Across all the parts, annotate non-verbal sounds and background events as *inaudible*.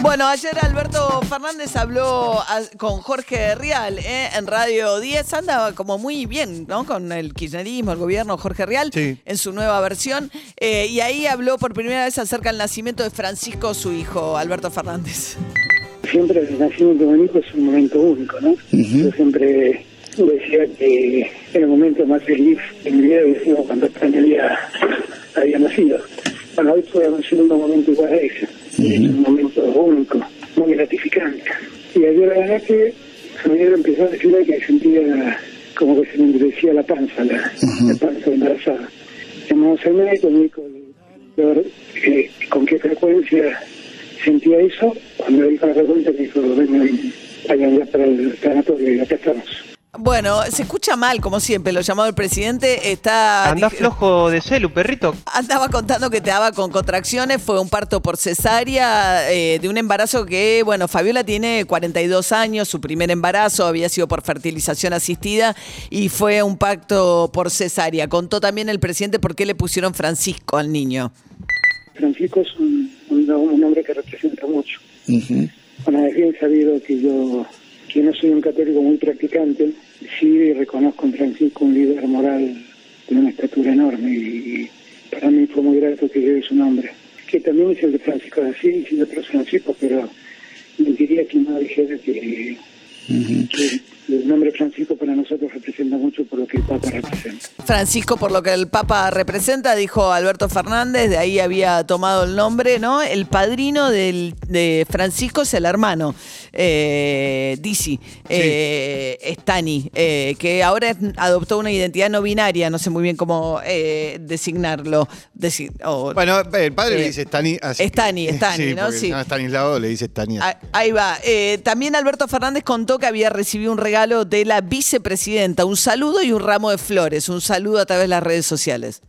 Bueno, ayer Alberto Fernández habló a- con Jorge Rial ¿eh? en Radio 10. Andaba como muy bien, ¿no? Con el kirchnerismo, el gobierno Jorge Rial, Sí. en su nueva versión. Eh, y ahí habló por primera vez acerca del nacimiento de Francisco, su hijo, Alberto Fernández. siempre el nacimiento de un hijo es un momento único, ¿no? Yo siempre decía que era el momento más feliz de mi vida había sido cuando Emilia había nacido. Bueno, hoy fue un segundo momento igual a ese. Es un momento único, muy gratificante. Y ayer a la noche Javier empezó a decirle que sentía como que se me endurecía la panza, la, la panza embarazada. Llamamos al médico, el médico ver eh, con qué frecuencia sentía eso, cuando le dijo la frecuencia me dijo, vengan, vayan ya para el tanatorio y acá estamos. Bueno, se escucha mal, como siempre, lo llamado el presidente. Está. Anda flojo de celu, perrito. Andaba contando que te daba con contracciones, fue un parto por cesárea eh, de un embarazo que, bueno, Fabiola tiene 42 años, su primer embarazo había sido por fertilización asistida y fue un pacto por cesárea. Contó también el presidente por qué le pusieron Francisco al niño. Francisco es un, un, un hombre que representa mucho. Bueno, es bien sabido que yo, que no soy un católico muy practicante, sí reconozco en Francisco un líder moral de una estatura enorme y, para mí fue muy grato que lleve su nombre, que también es el de Francisco de Asís y de otros Franciscos, pero mentiría que no dijera que, que el nombre Francisco para nosotros representa mucho por lo que el Papa representa. Francisco, por lo que el Papa representa, dijo Alberto Fernández, de ahí había tomado el nombre, ¿no? El padrino del, de Francisco es el hermano, eh, Dizzy, eh, Stani, eh, que ahora adoptó una identidad no binaria, no sé muy bien cómo eh, designarlo. desi- Bueno, el padre Eh, le dice Stani. así que- Stani, *laughs* Stani, sí, ¿no? Sí. Stanislao, le dice Stani. Ah, Ahí va. Eh, también Alberto Fernández contó que había recibido un regalo de la vicepresidenta, un saludo y un ramo de flores, un saludo a través de las redes sociales.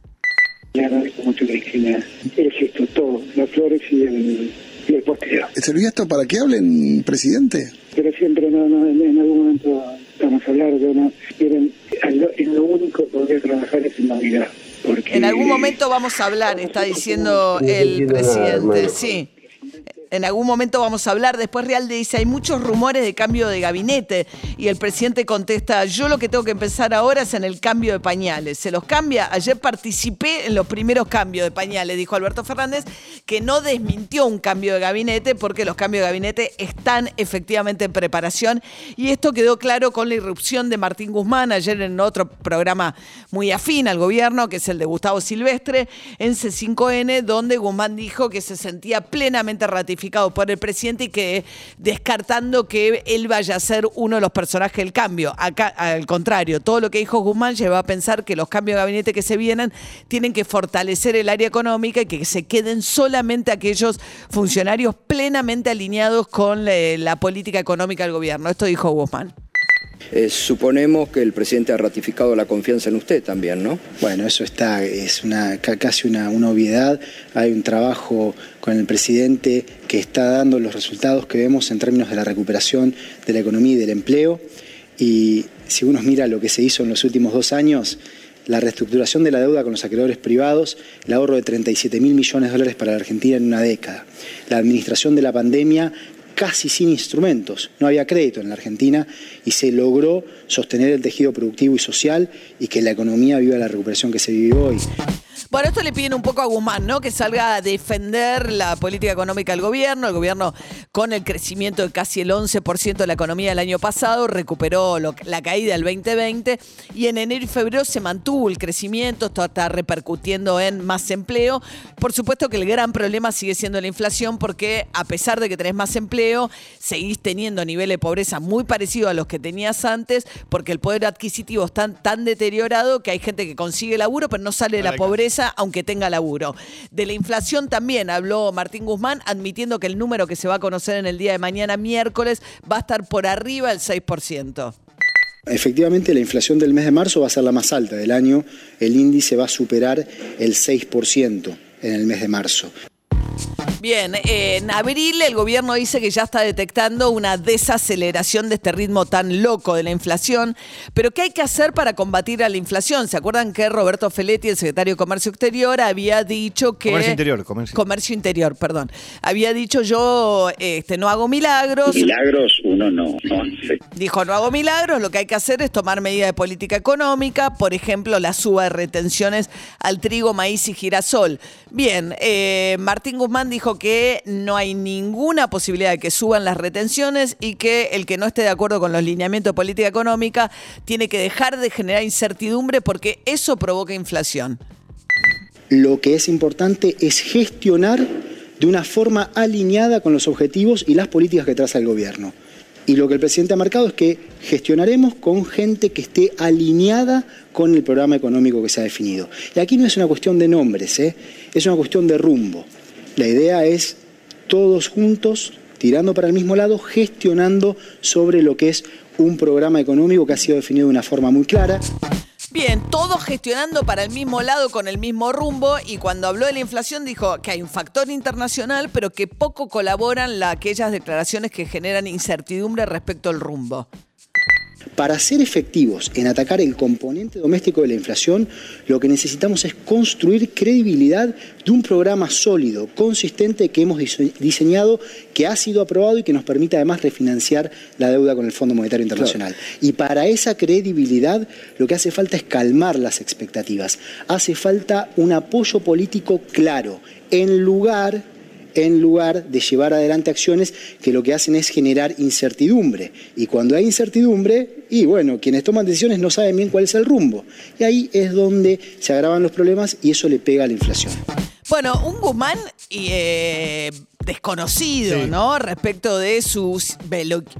Le agradezco mucho Cristina el gesto, todo, las flores y el, y el posteo. ¿Servía esto para que hablen, presidente? Pero siempre no, no, en, en algún momento vamos a hablar de una... En lo, en lo único que podría trabajar es en Navidad. Porque En algún momento vamos a hablar, está diciendo el presidente. Sí. En algún momento vamos a hablar. Después Realde dice, hay muchos rumores de cambio de gabinete. Y el presidente contesta, yo lo que tengo que empezar ahora es en el cambio de pañales. ¿Se los cambia? Ayer participé en los primeros cambios de pañales, dijo Alberto Fernández, que no desmintió un cambio de gabinete porque los cambios de gabinete están efectivamente en preparación. Y esto quedó claro con la irrupción de Martín Guzmán ayer en otro programa muy afín al gobierno, que es el de Gustavo Silvestre, en C5N, donde Guzmán dijo que se sentía plenamente ratificado por el presidente y que descartando que él vaya a ser uno de los personajes del cambio. Acá, al contrario, todo lo que dijo Guzmán lleva a pensar que los cambios de gabinete que se vienen tienen que fortalecer el área económica y que se queden solamente aquellos funcionarios plenamente alineados con eh, la política económica del gobierno. Esto dijo Guzmán. Eh, suponemos que el presidente ha ratificado la confianza en usted también, ¿no? Bueno, eso está, es una, ca- casi una, una obviedad. Hay un trabajo con el presidente que está dando los resultados que vemos en términos de la recuperación de la economía y del empleo. Y si uno mira lo que se hizo en los últimos dos años, la reestructuración de la deuda con los acreedores privados, el ahorro de 37 mil millones de dólares para la Argentina en una década, la administración de la pandemia casi sin instrumentos, no había crédito en la Argentina y se logró sostener el tejido productivo y social y que la economía viva la recuperación que se vive hoy. Bueno, esto le piden un poco a Guzmán, ¿no? Que salga a defender la política económica del gobierno. El gobierno, con el crecimiento de casi el 11% de la economía del año pasado, recuperó lo- la caída del 2020 y en enero y febrero se mantuvo el crecimiento. Esto está repercutiendo en más empleo. Por supuesto que el gran problema sigue siendo la inflación porque a pesar de que tenés más empleo, seguís teniendo niveles de pobreza muy parecidos a los que tenías antes porque el poder adquisitivo está tan, tan deteriorado que hay gente que consigue laburo pero no sale de la pobreza aunque tenga laburo. De la inflación también habló Martín Guzmán admitiendo que el número que se va a conocer en el día de mañana miércoles va a estar por arriba del 6%. Efectivamente, la inflación del mes de marzo va a ser la más alta del año. El índice va a superar el 6% en el mes de marzo. Bien, en abril el gobierno dice que ya está detectando una desaceleración de este ritmo tan loco de la inflación, pero ¿qué hay que hacer para combatir a la inflación? ¿Se acuerdan que Roberto Feletti, el secretario de Comercio Exterior, había dicho que... Comercio Interior, Comercio. Comercio Interior, perdón. Había dicho yo este, no hago milagros. Milagros uno no, no. Dijo, no hago milagros, lo que hay que hacer es tomar medidas de política económica, por ejemplo, la suba de retenciones al trigo, maíz y girasol. Bien, eh, Martín Guzmán dijo que no hay ninguna posibilidad de que suban las retenciones y que el que no esté de acuerdo con los lineamientos de política económica tiene que dejar de generar incertidumbre porque eso provoca inflación. Lo que es importante es gestionar de una forma alineada con los objetivos y las políticas que traza el gobierno. Y lo que el presidente ha marcado es que gestionaremos con gente que esté alineada con el programa económico que se ha definido. Y aquí no es una cuestión de nombres, ¿eh? es una cuestión de rumbo. La idea es todos juntos, tirando para el mismo lado, gestionando sobre lo que es un programa económico que ha sido definido de una forma muy clara. Bien, todos gestionando para el mismo lado con el mismo rumbo y cuando habló de la inflación dijo que hay un factor internacional pero que poco colaboran la, aquellas declaraciones que generan incertidumbre respecto al rumbo. Para ser efectivos en atacar el componente doméstico de la inflación, lo que necesitamos es construir credibilidad de un programa sólido, consistente que hemos diseñado, que ha sido aprobado y que nos permite además refinanciar la deuda con el Fondo Monetario Internacional. Y para esa credibilidad lo que hace falta es calmar las expectativas. Hace falta un apoyo político claro, en lugar en lugar de llevar adelante acciones que lo que hacen es generar incertidumbre. Y cuando hay incertidumbre, y bueno, quienes toman decisiones no saben bien cuál es el rumbo. Y ahí es donde se agravan los problemas y eso le pega a la inflación. Bueno, un Guzmán eh, desconocido, ¿no? Respecto de su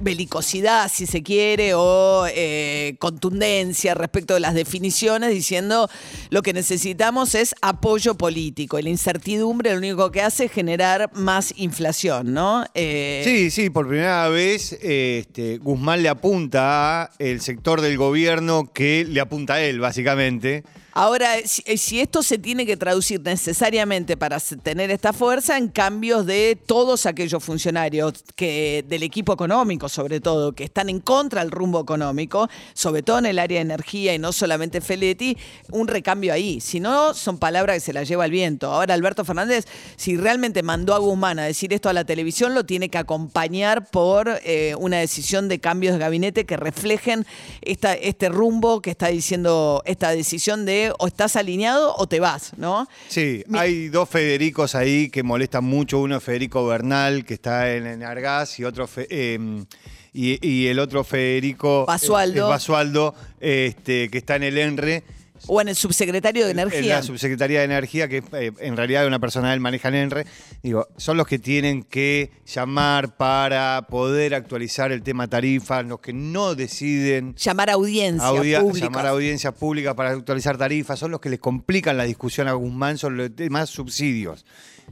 belicosidad, si se quiere, o eh, contundencia respecto de las definiciones, diciendo lo que necesitamos es apoyo político. Y la incertidumbre lo único que hace es generar más inflación, ¿no? Eh, sí, sí, por primera vez este, Guzmán le apunta al sector del gobierno que le apunta a él, básicamente. Ahora, eh, si, esto se tiene que traducir necesariamente para tener esta fuerza en cambios de todos aquellos funcionarios que del equipo económico, sobre todo, que están en contra del rumbo económico, sobre todo en el área de energía y no solamente Feletti, un recambio ahí. Si no, son palabras que se las lleva el viento. Ahora, Alberto Fernández, si realmente mandó a Guzmán a decir esto a la televisión, lo tiene que acompañar por eh, una decisión de cambios de gabinete que reflejen esta, este rumbo que está diciendo esta decisión de o estás alineado o te vas, ¿no? Sí, hay dos Federicos ahí que molestan mucho. Uno es Federico Bernal, que está en, Argas, y otro em, y, el otro Federico Basualdo, Basualdo este, que está en el ENRE o en el subsecretario de Energía. En la subsecretaría de Energía, que eh, en realidad es una persona del maneja en ENRE, digo, son los que tienen que llamar para poder actualizar el tema tarifa, los que no deciden. Llamar a audiencia pública. Llamar a audiencias públicas para actualizar tarifas, son los que les complican la discusión a Guzmán sobre los demás subsidios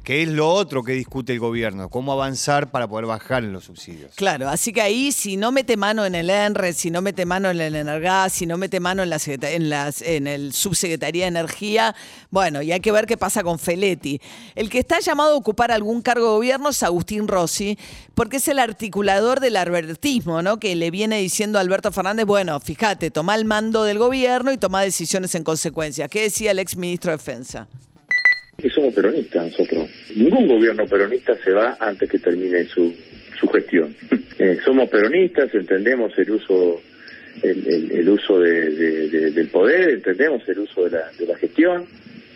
que es lo otro que discute el gobierno, cómo avanzar para poder bajar en los subsidios. Claro, así que ahí si no mete mano en el ENRE, si no mete mano en el Energas, si no mete mano en, la, en, las, en el Subsecretaría de Energía, bueno, y hay que ver qué pasa con Feletti. El que está llamado a ocupar algún cargo de gobierno es Agustín Rossi, porque es el articulador del albertismo, ¿no? Que le viene diciendo a Alberto Fernández, bueno, fíjate, toma el mando del gobierno y toma decisiones en consecuencia. ¿Qué decía el ex ministro de Defensa? Que somos peronistas nosotros. Ningún gobierno peronista se va antes que termine su, su gestión. *laughs* Eh, somos peronistas, entendemos el uso el, el, uso de, del poder, entendemos el uso de la, de la gestión.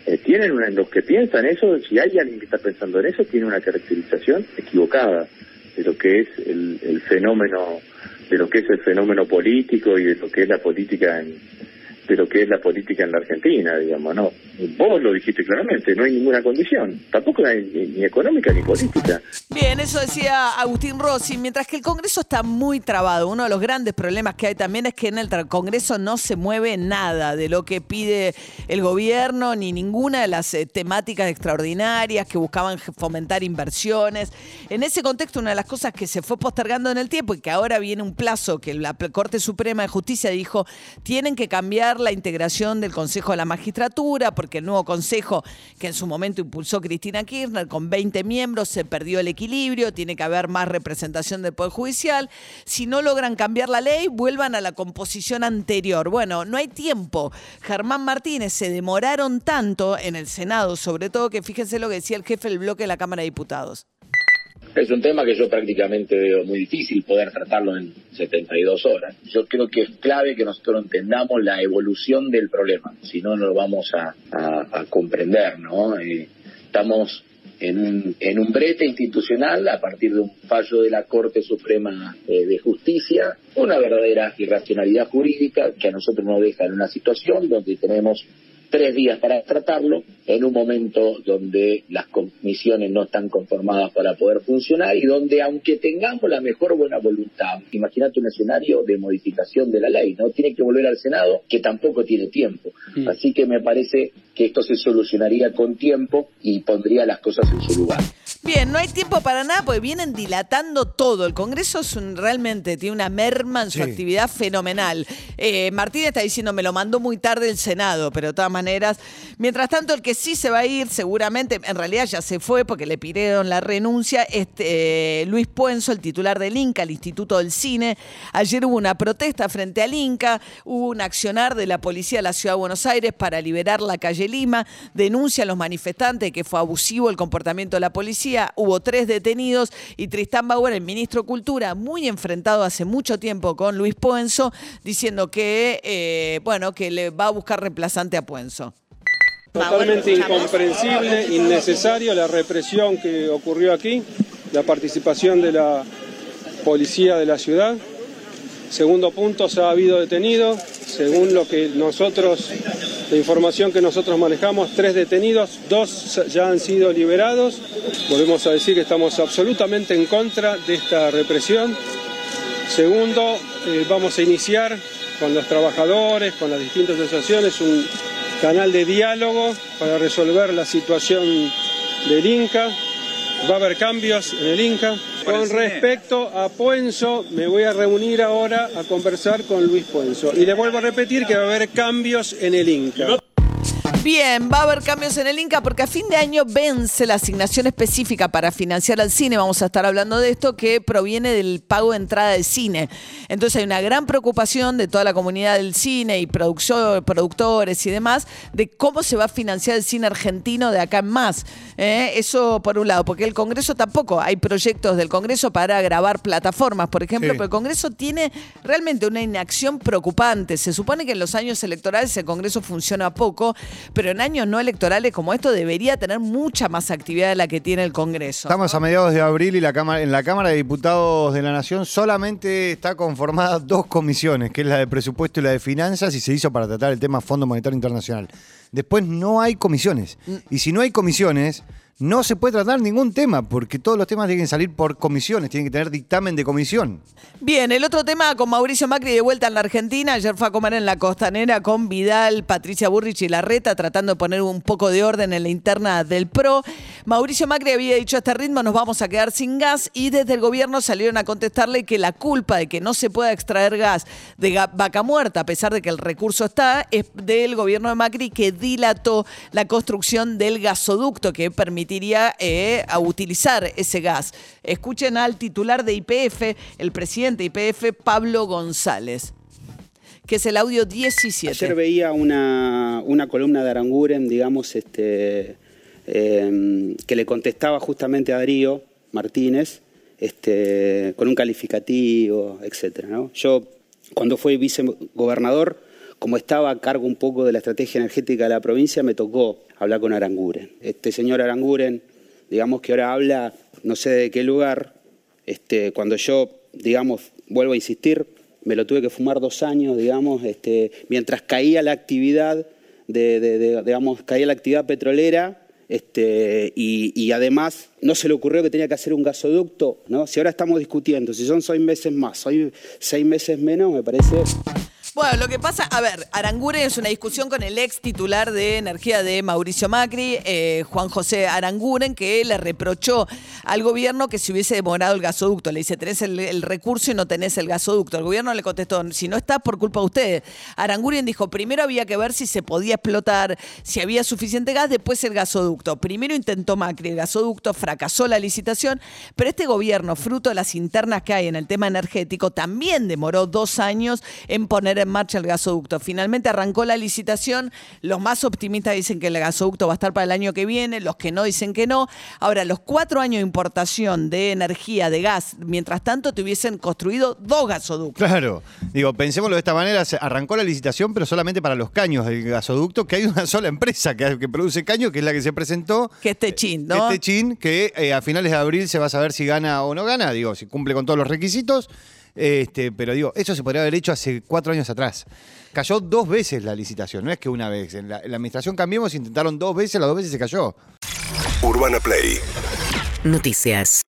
Eh, tienen una, los que piensan eso, si hay alguien que está pensando en eso, tiene una caracterización equivocada de lo que es el, el fenómeno, de lo que es el fenómeno político y de lo que es la política en, de lo que es la política en la Argentina, digamos, ¿no? Vos lo dijiste claramente, no hay ninguna condición, tampoco hay ni, económica ni política. Bien, eso decía Agustín Rossi, mientras que el Congreso está muy trabado. Uno de los grandes problemas que hay también es que en el Congreso no se mueve nada de lo que pide el gobierno, ni ninguna de las eh, temáticas extraordinarias que buscaban fomentar inversiones. En ese contexto, una de las cosas que se fue postergando en el tiempo y que ahora viene un plazo que la Corte Suprema de Justicia dijo, tienen que cambiar la integración del Consejo de la Magistratura, porque el nuevo Consejo que en su momento impulsó Cristina Kirchner, con 20 miembros, se perdió el equilibrio tiene que haber más representación del Poder Judicial. Si no logran cambiar la ley, vuelvan a la composición anterior. Bueno, no hay tiempo. Germán Martínez se demoraron tanto en el Senado, sobre todo que fíjense lo que decía el jefe del bloque de la Cámara de Diputados. Es un tema que yo prácticamente veo muy difícil poder tratarlo en 72 horas. Yo creo que es clave que nosotros entendamos la evolución del problema, si no, no lo vamos a, comprender, ¿no? Eh, estamos en un, en un brete institucional a partir de un fallo de la Corte Suprema eh, de Justicia, una verdadera irracionalidad jurídica que a nosotros nos deja en una situación donde tenemos tres días para tratarlo, en un momento donde las comisiones no están conformadas para poder funcionar y donde aunque tengamos la mejor buena voluntad, imagínate un escenario de modificación de la ley, no tiene que volver al Senado, que tampoco tiene tiempo. Mm. Así que me parece que esto se solucionaría con tiempo y pondría las cosas en su lugar. Bien, no hay tiempo para nada porque vienen dilatando todo. El Congreso es realmente tiene una merma en su actividad fenomenal. Eh, Martín está diciendo, me lo mandó muy tarde el Senado, pero de todas maneras. Mientras tanto, el que sí se va a ir, seguramente, en realidad ya se fue porque le pidieron la renuncia, este, eh, Luis Puenzo, el titular del INCA, el Instituto del Cine. Ayer hubo una protesta frente al INCA, hubo un accionar de la Policía de la Ciudad de Buenos Aires para liberar la calle Lima. Denuncian los manifestantes que fue abusivo el comportamiento de la policía hubo tres detenidos y Tristán Bauer, el ministro de Cultura, muy enfrentado hace mucho tiempo con Luis Puenzo, diciendo que, eh, bueno, que le va a buscar reemplazante a Puenzo. Totalmente incomprensible, innecesario la represión que ocurrió aquí, la participación de la policía de la ciudad. Segundo punto, se ha habido detenido, según lo que nosotros, la información que nosotros manejamos, tres detenidos, dos ya han sido liberados. Volvemos a decir que estamos absolutamente en contra de esta represión. Segundo, eh, vamos a iniciar con los trabajadores, con las distintas asociaciones, un canal de diálogo para resolver la situación del Inca. Va a haber cambios en el Inca. Con respecto a Puenzo, me voy a reunir ahora a conversar con Luis Puenzo. Y le vuelvo a repetir que va a haber cambios en el Inca. Bien, va a haber cambios en el Inca porque a fin de año vence la asignación específica para financiar al cine. Vamos a estar hablando de esto que proviene del pago de entrada de cine. Entonces hay una gran preocupación de toda la comunidad del cine y productores y demás de cómo se va a financiar el cine argentino de acá en más. ¿eh? Eso por un lado, porque el Congreso tampoco hay proyectos del Congreso para grabar plataformas, por ejemplo, pero el Congreso tiene realmente una inacción preocupante. Se supone que en los años electorales el Congreso funciona poco pero en años no electorales como esto debería tener mucha más actividad de la que tiene el Congreso. Estamos a mediados de abril y la cámara, en la Cámara de Diputados de la Nación solamente está conformada dos comisiones, que es la de presupuesto y la de finanzas, y se hizo para tratar el tema Fondo Monetario Internacional. Después no hay comisiones. Mm. Y si no hay comisiones, no se puede tratar ningún tema, porque todos los temas tienen que salir por comisiones, tienen que tener dictamen de comisión. Bien, el otro tema con Mauricio Macri de vuelta en la Argentina, ayer fue a comer en la costanera con Vidal, Patricia Burrich y Larreta, tratando de poner un poco de orden en la interna del PRO. Mauricio Macri había dicho a este ritmo nos vamos a quedar sin gas y desde el gobierno salieron a contestarle que la culpa de que no se pueda extraer gas de vaca muerta, a pesar de que el recurso está, es del gobierno de Macri que dilató la construcción del gasoducto que permite permitiría eh, a utilizar ese gas. Escuchen al titular de IPF, el presidente de IPF, Pablo González que es el audio 17. Ayer veía una, una columna de Aranguren, digamos, este, em, que le contestaba justamente a Darío Martínez, este, con un calificativo, etc. Yo, cuando fui vicegobernador, como estaba a cargo un poco de la estrategia energética de la provincia, me tocó hablar con Aranguren. Este señor Aranguren, digamos que ahora habla, no sé de qué lugar, este, cuando yo, digamos, vuelvo a insistir, me lo tuve que fumar dos años, digamos, este, mientras caía la actividad, de, digamos, caía la actividad petrolera, Este, y, y además no se le ocurrió que tenía que hacer un gasoducto, ¿no? Si ahora estamos discutiendo, si son seis meses más, hoy seis meses menos, me parece Bueno, lo que pasa, a ver, Aranguren es una discusión con el ex titular de energía de Mauricio Macri, eh, Juan José Aranguren, que le reprochó al gobierno que se hubiese demorado el gasoducto. Le dice, tenés el, el recurso y no tenés el gasoducto. El gobierno le contestó, si no está, por culpa de ustedes. Aranguren dijo, primero había que ver si se podía explotar, si había suficiente gas, después el gasoducto. Primero intentó Macri el gasoducto, fracasó la licitación, pero este gobierno, fruto de las internas que hay en el tema energético, también demoró dos años en poner en marcha el gasoducto. Finalmente arrancó la licitación. Los más optimistas dicen que el gasoducto va a estar para el año que viene, los que no dicen que no. Ahora, los cuatro años de importación de energía, de gas, mientras tanto te hubiesen construido dos gasoductos. Claro, digo, pensémoslo de esta manera, se arrancó la licitación, pero solamente para los caños del gasoducto, que hay una *laughs* sola empresa que, que produce caños, que es la que se presentó. Que es Techin, ¿no? Este chin, que eh, a finales de abril se va a saber si gana o no gana, digo, si cumple con todos los requisitos. Este, pero digo, eso se podría haber hecho hace cuatro años atrás. Cayó dos veces la licitación, no es que una vez. En la, en la administración Cambiemos intentaron dos veces, las dos veces se cayó. Urbana Play Noticias.